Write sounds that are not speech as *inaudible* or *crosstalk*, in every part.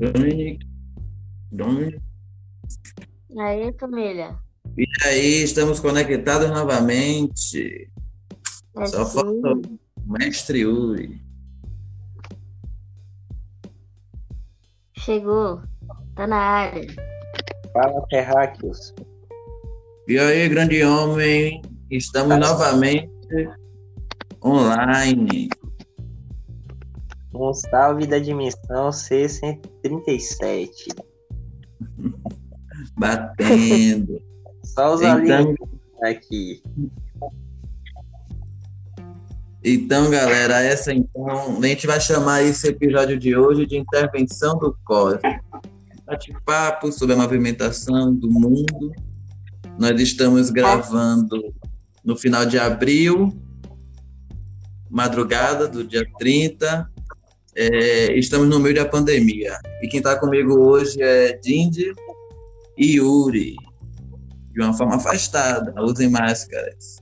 Dominic. Dominic. Aí, família. E aí, estamos conectados novamente. É Só sim. falta o mestre Uri. Chegou. Tá na área. Fala, terráqueos. E aí, grande homem, estamos novamente online. Um salve da dimensão C137. Batendo. Só os Então, alienígenas aqui. então, galera, essa então, a gente vai chamar esse episódio de hoje de intervenção do COS. Bate-papo sobre a movimentação do mundo. Nós estamos gravando no final de abril, madrugada do dia 30. É, estamos no meio da pandemia. E quem está comigo hoje é Dindy e Yuri. De uma forma afastada, usem máscaras.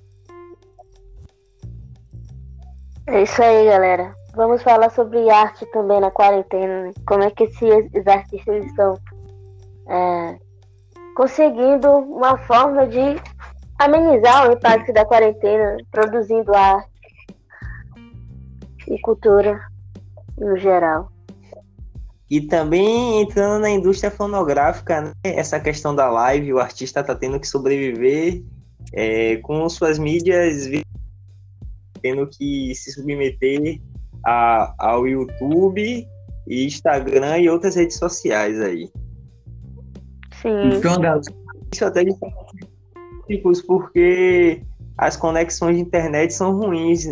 É isso aí, galera. Vamos falar sobre arte também na quarentena. Né? Como é que esses artistas estão é, conseguindo uma forma de amenizar o impacto da quarentena, produzindo arte e cultura no geral. E também entrando na indústria fonográfica, né? essa questão da live, o artista está tendo que sobreviver é, com suas mídias, tendo que se submeter a- ao YouTube, Instagram e outras redes sociais aí. Sim, Então, galera, Isso até de porque as conexões de internet são ruins.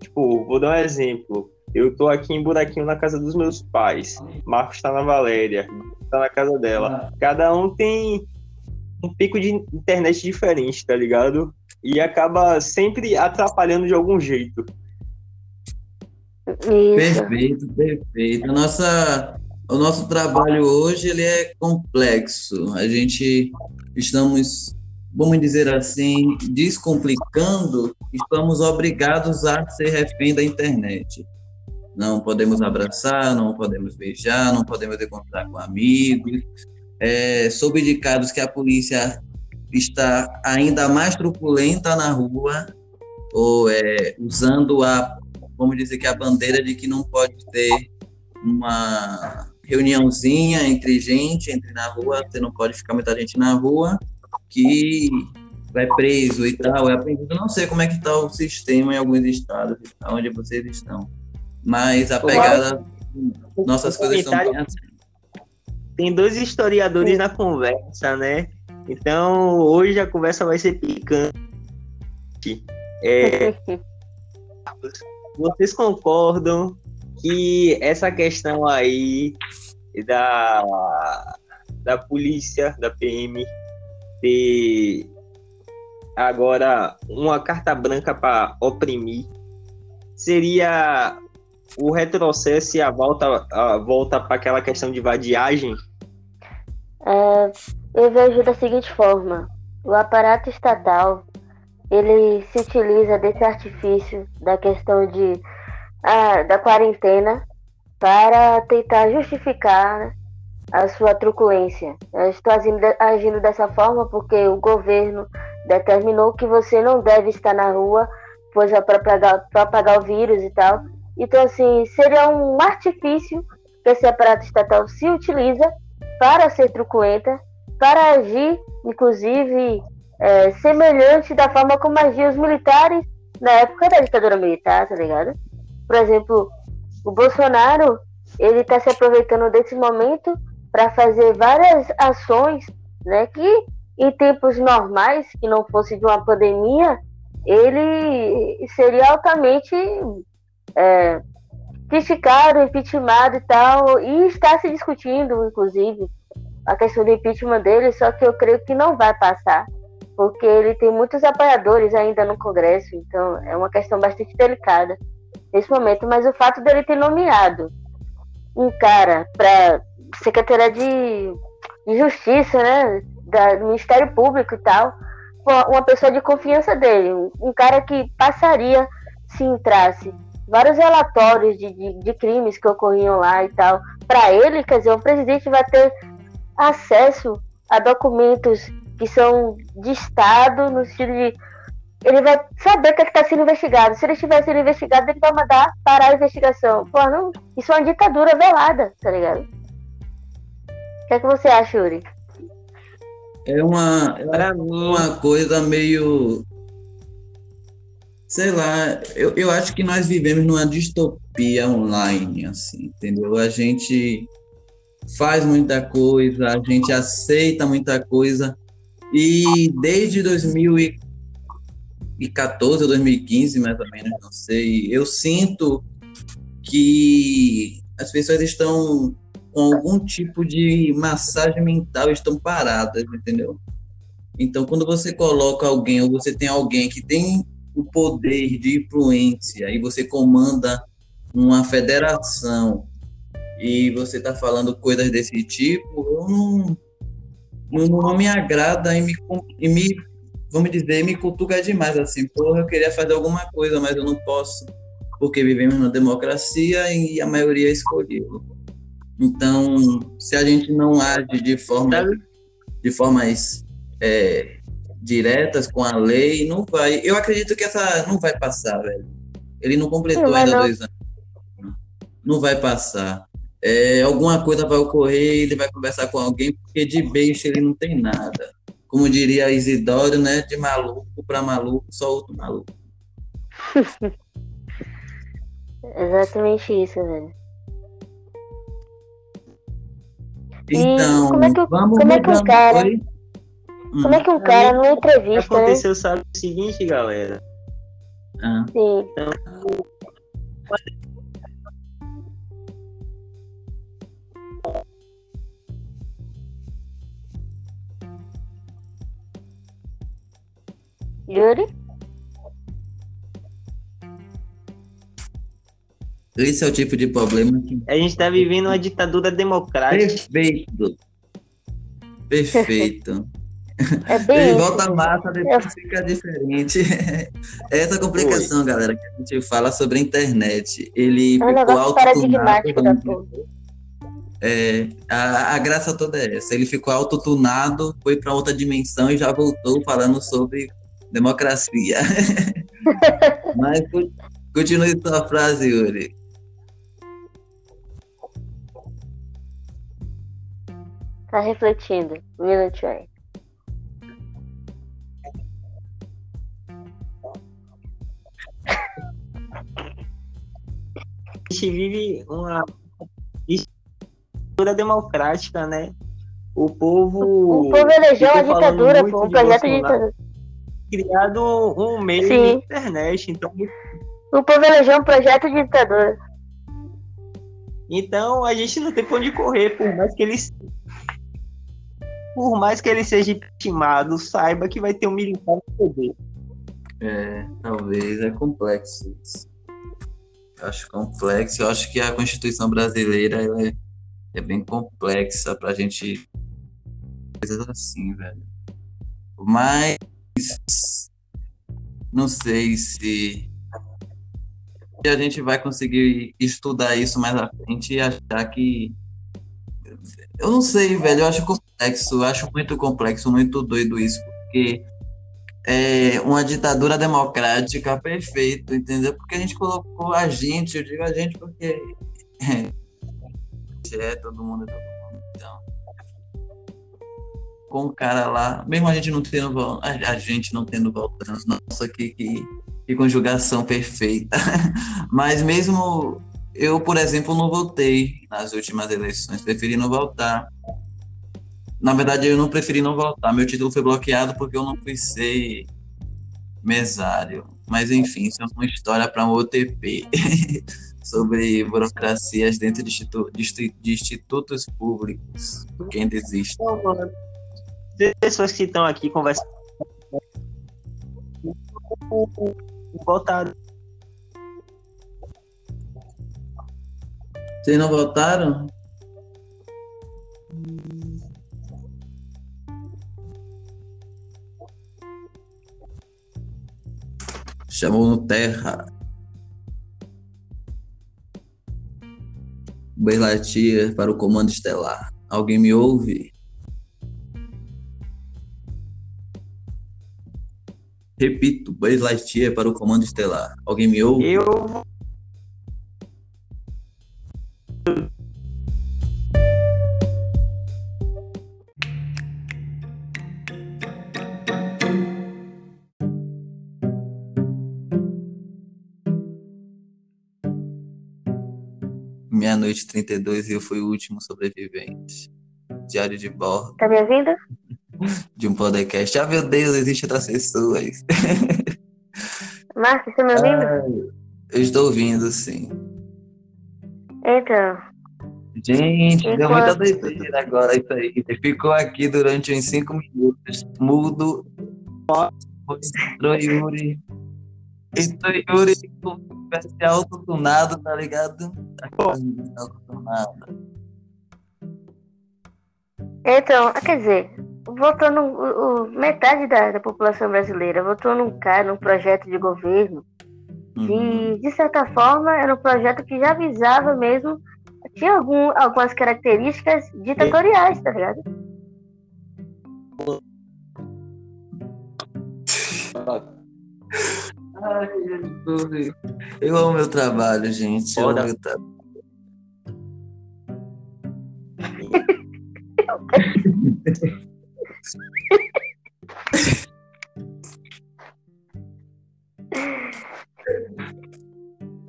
Tipo, vou dar um exemplo. Eu tô aqui em Buraquinho na casa dos meus pais. Marcos tá na Valéria, tá na casa dela. Cada um tem um pico de internet diferente, tá ligado? E acaba sempre atrapalhando de algum jeito. isso. Perfeito, perfeito. A nossa, o nosso trabalho hoje ele é complexo. A gente estamos, vamos dizer assim, descomplicando, estamos obrigados a ser refém da internet. Não podemos abraçar, não podemos beijar, não podemos encontrar com amigos. É, soube de casos que a polícia está ainda mais truculenta na rua, ou é, usando a vamos dizer que a bandeira de que não pode ter uma reuniãozinha entre gente, entre na rua, você não pode ficar muita gente na rua, que vai preso e tal, é aprendido. Não sei como é que está o sistema em alguns estados, onde vocês estão. Mas a pegada, nossas coisas assim. Tem dois historiadores na conversa, né? Então, hoje a conversa vai ser picante. É, *laughs* vocês concordam que essa questão aí da, da polícia, da PM, ter agora uma carta branca para oprimir seria o retrocesso e a volta, a volta para aquela questão de vadiagem? É, eu vejo da seguinte forma: o aparato estatal ele se utiliza desse artifício da questão de ah, da quarentena para tentar justificar a sua truculência. Eu estou agindo, agindo dessa forma porque o governo determinou que você não deve estar na rua, pois é para propagar, propagar o vírus e tal. Então, assim, seria um artifício que esse aparato estatal se utiliza para ser truculenta, para agir, inclusive, é, semelhante da forma como agiam os militares na época da ditadura militar, tá ligado? Por exemplo, o Bolsonaro, ele está se aproveitando desse momento para fazer várias ações, né, que em tempos normais, que não fosse de uma pandemia, ele seria altamente é, criticado, impeachmentado e tal, e está se discutindo, inclusive, a questão do impeachment dele, só que eu creio que não vai passar, porque ele tem muitos apoiadores ainda no Congresso, então é uma questão bastante delicada nesse momento, mas o fato dele ter nomeado um cara para Secretaria de, de Justiça, né, da, do Ministério Público e tal, uma pessoa de confiança dele, um, um cara que passaria se entrasse vários relatórios de, de, de crimes que ocorriam lá e tal. Para ele, quer dizer, o presidente vai ter acesso a documentos que são de Estado, no sentido de. Ele vai saber o que é está sendo investigado. Se ele estiver sendo investigado, ele vai mandar parar a investigação. Pô, não, isso é uma ditadura velada, tá ligado? O que é que você acha, Yuri? É uma, é uma coisa meio sei lá, eu, eu acho que nós vivemos numa distopia online, assim, entendeu? A gente faz muita coisa, a gente aceita muita coisa, e desde 2014 ou 2015, mais ou menos, não sei, eu sinto que as pessoas estão com algum tipo de massagem mental, estão paradas, entendeu? Então, quando você coloca alguém, ou você tem alguém que tem o poder de influência. E você comanda uma federação. E você está falando coisas desse tipo, eu não, não, não me agrada e me, e me, vamos dizer, me cutuca demais, assim, porra, eu queria fazer alguma coisa, mas eu não posso, porque vivemos na democracia e a maioria escolheu. Então, se a gente não age de forma de formas é, diretas com a lei, não vai. Eu acredito que essa não vai passar, velho. Ele não completou não ainda não. dois anos. Não vai passar. É, alguma coisa vai ocorrer, ele vai conversar com alguém, porque de beijo ele não tem nada. Como diria Isidoro, né? De maluco para maluco, só outro maluco. *laughs* Exatamente isso, velho. Então, como é que, vamos como é que o cara. Como é que um cara numa entrevista. Aconteceu, né? sabe o seguinte, galera. Ah. Sim. Então, Yuri? Esse é o tipo de problema que. A gente está vivendo uma ditadura democrática. Perfeito. Perfeito. *laughs* É bem Ele volta a massa, depois é. fica diferente. *laughs* Essa complicação, Oi. galera, que a gente fala sobre a internet. Ele é um ficou autotunado. É, a, a graça toda é essa. Ele ficou autotunado, foi para outra dimensão e já voltou falando sobre democracia. *laughs* Mas continue sua frase, Yuri. Tá refletindo. Um gente vive uma ditadura democrática, né? O povo. O povo elegeu a ditadura, pô, um projeto de ditadura. Criado um meio Sim. de internet, então. O povo elegeu um projeto de ditadura. Então a gente não tem pra onde correr, por mais que eles. Por mais que ele seja intimado, saiba que vai ter um militar no poder. É, talvez é complexo isso. Acho complexo. Eu acho que a Constituição brasileira é, é bem complexa para a gente. Coisas assim, velho. Mas. Não sei se. A gente vai conseguir estudar isso mais à frente e achar que. Eu não sei, velho. Eu acho complexo. Eu acho muito complexo, muito doido isso. Porque é, uma ditadura democrática perfeito, entendeu? Porque a gente colocou a gente, eu digo a gente porque é todo mundo, é todo mundo. Então, com o cara lá, mesmo a gente não tendo a gente não tendo voltando, nossa, que, que, que conjugação perfeita. *laughs* Mas mesmo eu, por exemplo, não votei nas últimas eleições, preferi não votar na verdade, eu não preferi não voltar. Meu título foi bloqueado porque eu não fui ser mesário. Mas, enfim, isso é uma história para um OTP *laughs* sobre burocracias dentro de, institu de institutos públicos. Quem desiste. Pessoas que estão aqui conversando. Voltaram. Vocês não voltaram? chamou no terra. Bem latia para o comando estelar. Alguém me ouve? Repito, Buzz Lightyear para o comando estelar. Alguém me ouve? Eu Meia-noite 32 e eu fui o último sobrevivente. Diário de bordo Tá me ouvindo? *laughs* de um podcast. Ah, meu Deus, existem outras pessoas. Marcos, tá me ouvindo? Eu estou ouvindo, sim. Então, Gente, deu muita doideira agora isso aí. Ficou aqui durante uns cinco minutos, mudo. Entrou Yuri. Entrou Yuri com especial autotunado, tá ligado? Então, quer dizer, votou num, o- metade da, da população brasileira votou num cara, num projeto de governo Uhum. que, de certa forma, era um projeto que já visava mesmo, tinha algum, algumas características ditatoriais, tá ligado? Ai, Jesus. Eu amo meu trabalho, gente. Eu amo Foda. meu trabalho.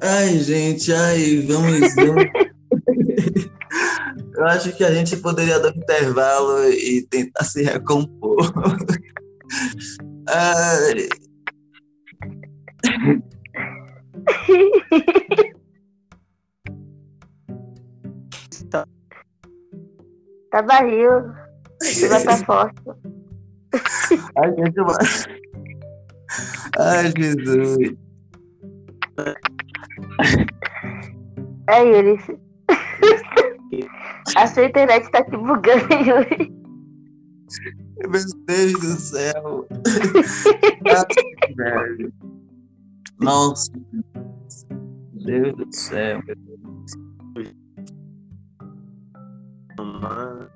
Ai, gente, ai, vamos, vamos. Eu acho que a gente poderia dar um intervalo e tentar se recompor. Ai, Tá barril, vai tá forte. ai, gente. Ai, Jesus. Aí ele. A sua internet tá te bugando, Yuri. Meu Deus do céu. Ai, velho. Nossa. Meu Deus do céu. Mano.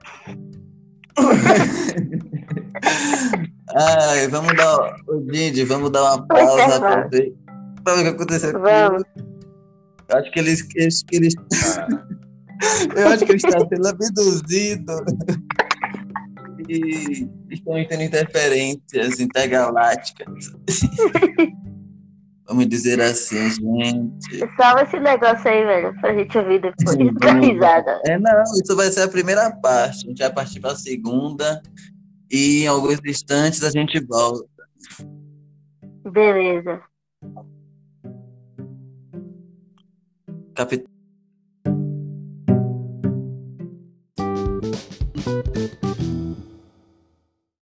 Ai, vamos dar. Ô, Didi, vamos dar uma pausa pra ver. Pra ver o que aconteceu aqui. Vamos. Eu acho que eles. *laughs* Acho que eles eu acho que ele está sendo abduzido. E estão tendo interferências intergalácticas. *laughs* Vamos dizer assim, gente. Salva esse negócio aí, velho, pra gente ouvir depois. Vamos. risada. É, não, isso vai ser a primeira parte. A gente vai partir para a segunda. E em alguns instantes a gente volta. Beleza. Capitão.